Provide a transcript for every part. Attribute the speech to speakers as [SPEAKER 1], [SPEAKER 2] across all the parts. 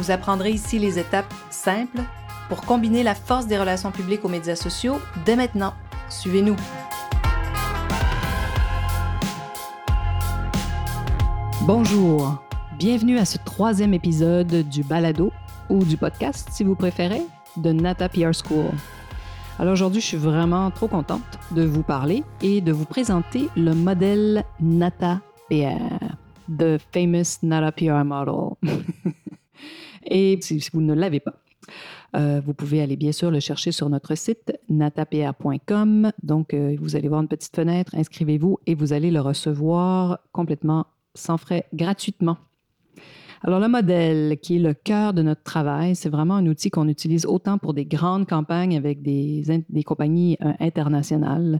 [SPEAKER 1] Vous apprendrez ici les étapes simples pour combiner la force des relations publiques aux médias sociaux dès maintenant. Suivez-nous. Bonjour, bienvenue à ce troisième épisode du balado ou du podcast si vous préférez de Nata PR School. Alors aujourd'hui, je suis vraiment trop contente de vous parler et de vous présenter le modèle Nata PR, the famous Nata PR model. Et si, vous ne l'avez pas, euh, vous pouvez aller bien sûr le chercher sur notre site natapr.com. Donc, euh, vous allez voir une petite fenêtre, inscrivez-vous et vous allez le recevoir complètement sans frais, gratuitement. Alors, le modèle qui est le cœur de notre travail, c'est vraiment un outil qu'on utilise autant pour des grandes campagnes avec des, compagnies euh, internationales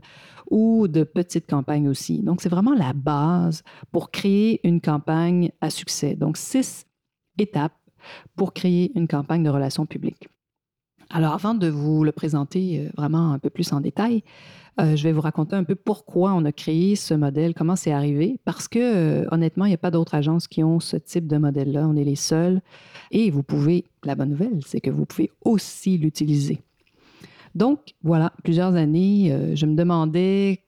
[SPEAKER 1] ou de petites campagnes aussi. Donc, c'est vraiment la base pour créer une campagne à succès. Donc, six étapes pour créer une campagne de relations publiques. Alors, avant de vous le présenter euh, vraiment un peu plus en détail, euh, je vais vous raconter un peu pourquoi on a créé ce modèle, comment c'est arrivé, parce que euh, honnêtement, il n'y a pas d'autres agences qui ont ce type de modèle-là. On est les seuls. Et vous pouvez, la bonne nouvelle, c'est que vous pouvez aussi l'utiliser. Donc, voilà, plusieurs années, je me demandais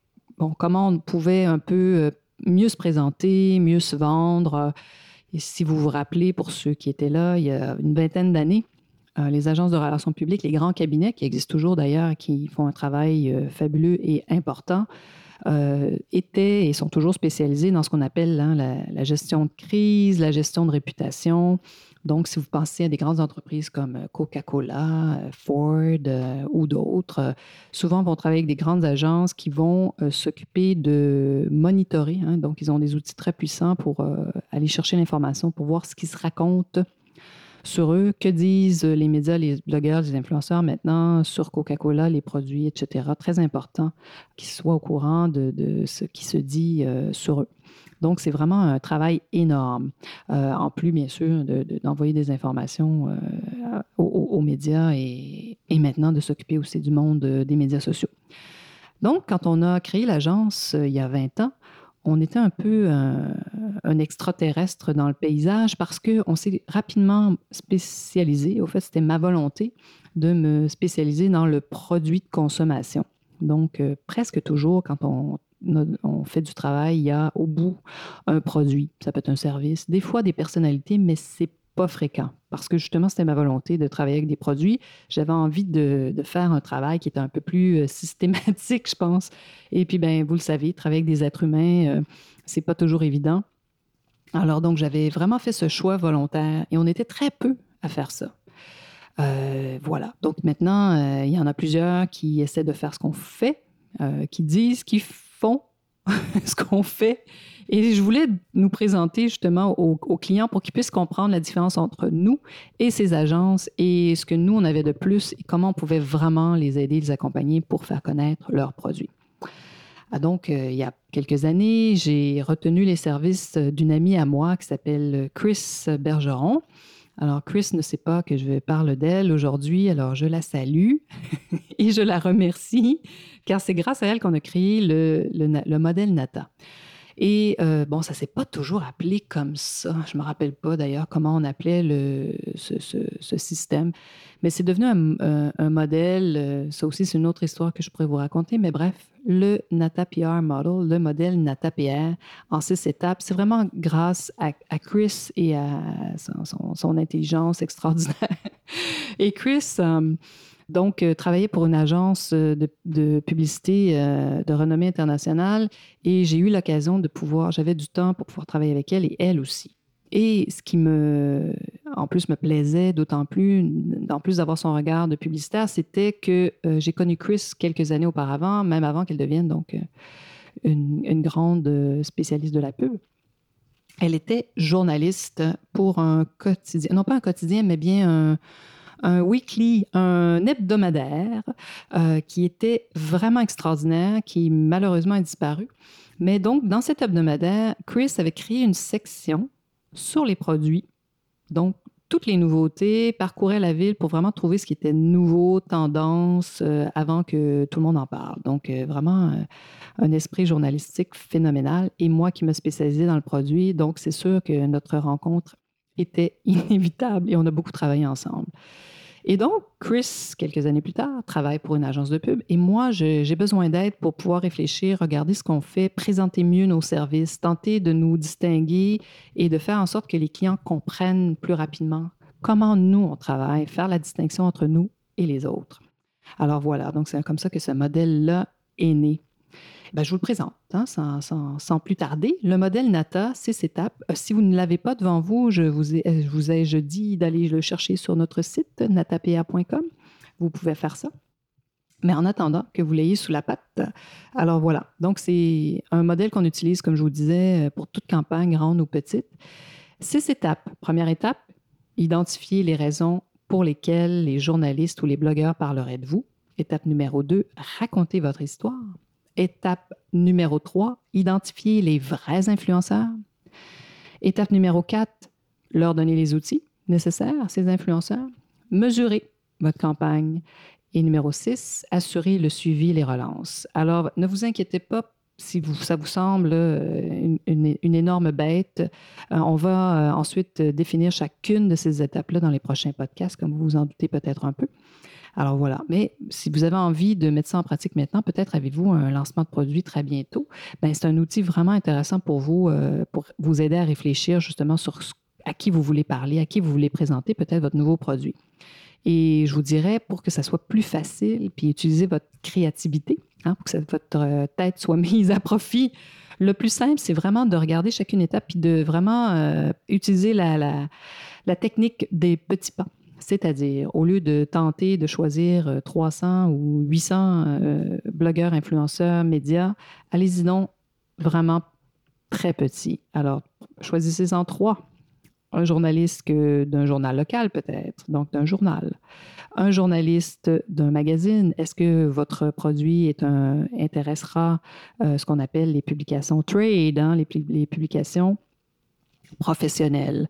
[SPEAKER 1] comment on pouvait un peu mieux se présenter, mieux se vendre. Et si vous vous rappelez, pour ceux qui étaient là il y a une vingtaine d'années, euh, les agences de relations publiques, les grands cabinets qui existent toujours d'ailleurs, qui font un travail euh, fabuleux et important, euh, étaient et sont toujours spécialisés dans ce qu'on appelle hein, la, gestion de crise, la gestion de réputation, donc, si vous pensez à des grandes entreprises comme euh, Coca-Cola, euh, Ford ou d'autres, souvent vont travailler avec des grandes agences qui vont s'occuper de monitorer. Hein. donc, ils ont des outils très puissants pour aller chercher l'information, pour voir ce qui se raconte sur eux, que disent les médias, les blogueurs, les influenceurs maintenant sur Coca-Cola, les produits, etc. Très important qu'ils soient au courant de, ce qui se dit sur eux. Donc, c'est vraiment un travail énorme. Euh, en plus, bien sûr, d'envoyer des informations euh, aux, médias et, maintenant de s'occuper aussi du monde euh, des médias sociaux. Donc, quand on a créé l'agence il y a 20 ans, on était un peu un, un extraterrestre dans le paysage parce qu'on s'est rapidement spécialisé. Au fait, c'était ma volonté de me spécialiser dans le produit de consommation. Donc, presque toujours, quand on on fait du travail, il y a au bout un produit, ça peut être un service, des fois des personnalités, mais c'est pas fréquent parce que justement, c'était ma volonté de travailler avec des produits. J'avais envie de, faire un travail qui était un peu plus euh, systématique, je pense. Et puis, ben, vous le savez, travailler avec des êtres humains, euh, c'est pas toujours évident. Alors, donc, j'avais vraiment fait ce choix volontaire et on était très peu à faire ça. Euh, voilà. Donc, maintenant, il y en a plusieurs qui essaient de faire ce qu'on fait, qui disent qu'ils ce qu'on fait. Et je voulais nous présenter justement aux, clients pour qu'ils puissent comprendre la différence entre nous et ces agences et ce que nous, on avait de plus et comment on pouvait vraiment les aider, les accompagner pour faire connaître leurs produits. Ah, donc, euh, il y a quelques années, j'ai retenu les services d'une amie à moi qui s'appelle Chris Bergeron. Alors, Chris ne sait pas que je parle d'elle aujourd'hui, alors je la salue et je la remercie, car c'est grâce à elle qu'on a créé le, le, modèle NATA. Et euh, bon, ça s'est pas toujours appelé comme ça. Je me rappelle pas d'ailleurs comment on appelait le, ce, système. Mais c'est devenu un, un, modèle. Euh, ça aussi, c'est une autre histoire que je pourrais vous raconter. Mais bref, le NATA PR Model, le modèle NATA PR en six étapes. C'est vraiment grâce à, Chris et à son, intelligence extraordinaire. et Chris, euh, donc, euh, travaillait pour une agence euh, de, publicité de renommée internationale et j'ai eu l'occasion de pouvoir, j'avais du temps pour pouvoir travailler avec elle et elle aussi. Et ce qui me, en plus, me plaisait d'autant plus, en plus d'avoir son regard de publicitaire, c'était que euh, j'ai connu Chris quelques années auparavant, même avant qu'elle devienne donc euh, une, grande spécialiste de la pub. Elle était journaliste pour un quotidien, non pas un quotidien, mais bien un, weekly, un hebdomadaire euh, qui était vraiment extraordinaire, qui malheureusement a disparu. Mais donc, dans cet hebdomadaire, Chris avait créé une section sur les produits. Donc, toutes les nouveautés, parcourait la ville pour vraiment trouver ce qui était nouveau, tendance, euh, avant que tout le monde en parle. Donc, euh, vraiment un esprit journalistique phénoménal. Et moi qui me spécialisais dans le produit, donc c'est sûr que notre rencontre était inévitable et on a beaucoup travaillé ensemble. Et donc, Chris, quelques années plus tard, travaille pour une agence de pub et moi, j'ai besoin d'aide pour pouvoir réfléchir, regarder ce qu'on fait, présenter mieux nos services, tenter de nous distinguer et de faire en sorte que les clients comprennent plus rapidement comment nous, on travaille, faire la distinction entre nous et les autres. Alors voilà, donc c'est comme ça que ce modèle-là est né. Ben, je vous le présente hein, sans, plus tarder. Le modèle NATA, six étapes. Euh, si vous ne l'avez pas devant vous, je vous ai, je vous dis d'aller le chercher sur notre site natapa.com. Vous pouvez faire ça. Mais en attendant que vous l'ayez sous la patte, alors voilà. Donc, c'est un modèle qu'on utilise, comme je vous disais, pour toute campagne, grande ou petite. Six étapes. Première étape, identifier les raisons pour lesquelles les journalistes ou les blogueurs parleraient de vous. Étape numéro deux, raconter votre histoire. Étape numéro 3, identifier les vrais influenceurs. Étape numéro 4, leur donner les outils nécessaires à ces influenceurs. Mesurer votre campagne. Et numéro 6, assurer le suivi les relances. Alors, ne vous inquiétez pas si ça vous semble euh, une, énorme bête. Euh, on va euh, ensuite définir chacune de ces étapes-là dans les prochains podcasts, comme vous vous en doutez peut-être un peu. Alors voilà. Mais si vous avez envie de mettre ça en pratique maintenant, peut-être avez-vous un lancement de produit très bientôt. Ben, c'est un outil vraiment intéressant pour vous, euh, pour vous aider à réfléchir justement sur à qui vous voulez parler, à qui vous voulez présenter peut-être votre nouveau produit. Et je vous dirais, pour que ça soit plus facile, puis utiliser votre créativité, hein, pour que votre tête soit mise à profit, le plus simple, c'est vraiment de regarder chacune étape, puis de vraiment euh, utiliser la technique des petits pas. C'est-à-dire, au lieu de tenter de choisir 300 euh, ou 800 euh, blogueurs, influenceurs, médias, allez-y donc vraiment très petit. Alors, choisissez-en trois. Un journaliste d'un journal local peut-être, donc d'un journal. Un journaliste d'un magazine. Est-ce que votre produit intéressera euh, ce qu'on appelle les publications trade, hein, les publications professionnel.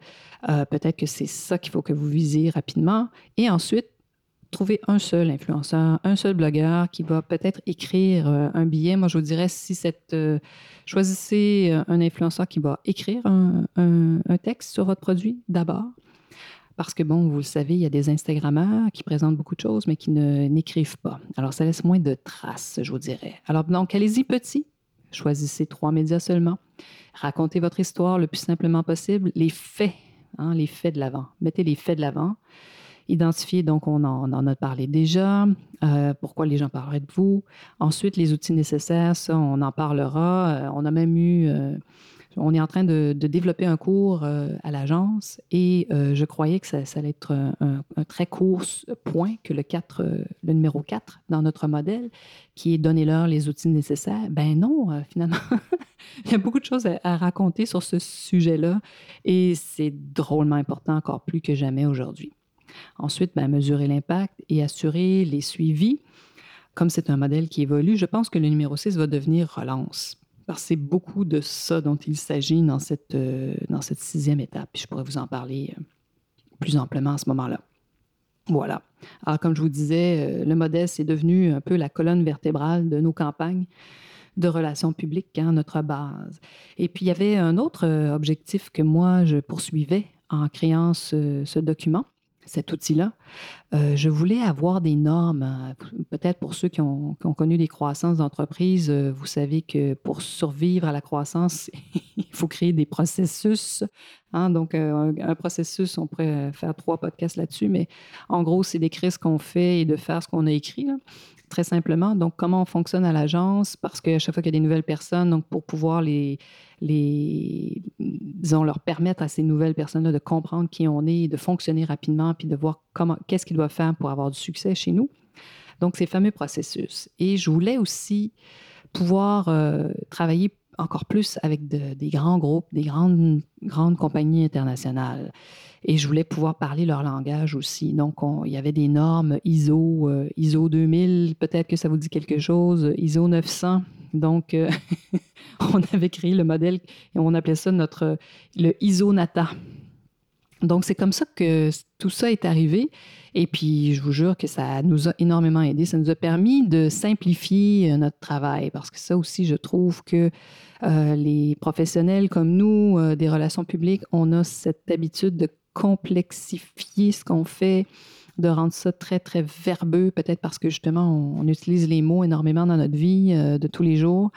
[SPEAKER 1] Euh, peut-être que c'est ça qu'il faut que vous visiez rapidement. Et ensuite, trouver un seul influenceur, un seul blogueur qui va peut-être écrire euh, un billet. Moi, je vous dirais, si cette, euh, choisissez un influenceur qui va écrire un, texte sur votre produit d'abord. Parce que, bon, vous le savez, il y a des Instagrammeurs qui présentent beaucoup de choses, mais qui n'écrivent pas. Alors, ça laisse moins de traces, je vous dirais. Alors, donc, allez-y petit. Choisissez trois médias seulement. Racontez votre histoire le plus simplement possible. Les faits, hein, les faits de l'avant. Mettez les faits de l'avant. Identifiez, donc on en, a parlé déjà, euh, pourquoi les gens parleraient de vous. Ensuite, les outils nécessaires, ça, on en parlera. Euh, on a même eu euh, on est en train de, développer un cours euh, à l'agence et euh, je croyais que ça, allait être un, très court point que le, 4, euh, le numéro 4 dans notre modèle, qui est donner-leur les outils nécessaires. Ben non, finalement, il y a beaucoup de choses à, raconter sur ce sujet-là et c'est drôlement important encore plus que jamais aujourd'hui. Ensuite, ben, mesurer l'impact et assurer les suivis. Comme c'est un modèle qui évolue, je pense que le numéro 6 va devenir relance c'est beaucoup de ça dont il s'agit dans cette, euh, dans cette sixième étape. je pourrais vous en parler euh, plus amplement à ce moment-là. Voilà. Alors, comme je vous disais, euh, le modèle, c'est devenu un peu la colonne vertébrale de nos campagnes de relations publiques, hein, notre base. Et puis, il y avait un autre objectif que moi, je poursuivais en créant ce document cet outil-là. Euh, je voulais avoir des normes. Peut-être pour ceux qui ont, connu des croissances d'entreprise, euh, vous savez que pour survivre à la croissance, il faut créer des processus. Hein. Donc, euh, un, processus, on pourrait faire trois podcasts là-dessus, mais en gros, c'est d'écrire ce qu'on fait et de faire ce qu'on a écrit très simplement. Donc, comment on fonctionne à l'agence, parce qu'à chaque fois qu'il y a des nouvelles personnes, donc pour pouvoir les, les disons, leur permettre à ces nouvelles personnes-là de comprendre qui on est, de fonctionner rapidement, puis de voir comment, qu'est-ce qu'ils doivent faire pour avoir du succès chez nous. Donc, ces fameux processus. Et je voulais aussi pouvoir euh, travailler encore plus avec des grands groupes, des grandes, grandes compagnies internationales. Et je voulais pouvoir parler leur langage aussi. Donc, il y avait des normes ISO, euh, ISO 2000, peut-être que ça vous dit quelque chose, ISO 900. Donc, euh, on avait créé le modèle et on appelait ça notre, le ISO NATA. Donc, c'est comme ça que tout ça est arrivé. Et puis, je vous jure que ça nous a énormément aidé. Ça nous a permis de simplifier euh, notre travail parce que ça aussi, je trouve que euh, les professionnels comme nous, euh, des relations publiques, on a cette habitude de complexifier ce qu'on fait, de rendre ça très, très verbeux, peut-être parce que justement, on, utilise les mots énormément dans notre vie de tous les jours.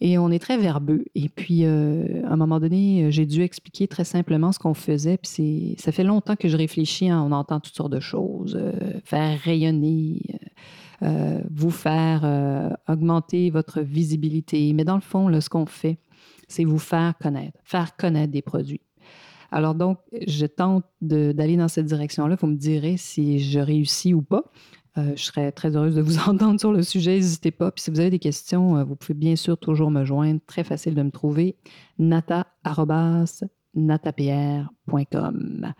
[SPEAKER 1] Et on est très verbeux. Et puis, euh, à un moment donné, j'ai dû expliquer très simplement ce qu'on faisait. Puis ça fait longtemps que je réfléchis. Hein. on entend toutes sortes de choses. Euh, faire rayonner, euh, vous faire augmenter votre visibilité. Mais dans le fond, là, ce qu'on fait, c'est vous faire connaître, faire connaître des produits. Alors donc, je tente d'aller dans cette direction-là. Vous me direz si je réussis ou pas. Euh, je serais très heureuse de vous entendre sur le sujet. N'hésitez pas. Puis si vous avez des questions, euh, vous pouvez bien sûr toujours me joindre. Très facile de me trouver. nata.natapr.com.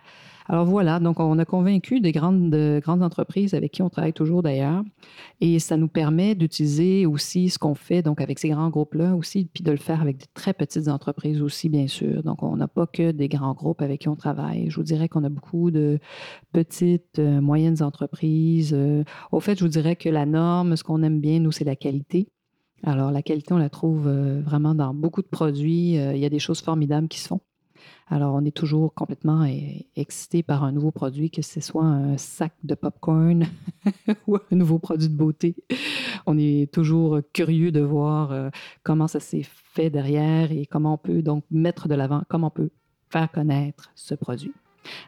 [SPEAKER 1] Alors voilà, donc on a convaincu des grandes, grandes entreprises avec qui on travaille toujours d'ailleurs, et ça nous permet d'utiliser aussi ce qu'on fait donc avec ces grands groupes-là aussi, puis de le faire avec des très petites entreprises aussi, bien sûr. Donc on n'a pas que des grands groupes avec qui on travaille. Je vous dirais qu'on a beaucoup de petites, euh, moyennes entreprises. Euh, au fait, je vous dirais que la norme, ce qu'on aime bien, nous, c'est la qualité. Alors, la qualité, on la trouve euh, vraiment dans beaucoup de produits. il y a des choses formidables qui se font. Alors, on est toujours complètement excité par un nouveau produit, que ce soit un sac de popcorn ou un nouveau produit de beauté. On est toujours curieux de voir euh, comment ça s'est fait derrière et comment on peut donc mettre de l'avant, comment on peut faire connaître ce produit.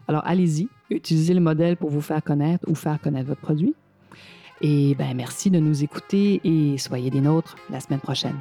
[SPEAKER 1] Alors, allez-y, utilisez le modèle pour vous faire connaître ou faire connaître votre produit. Et ben, merci de nous écouter et soyez des nôtres la semaine prochaine.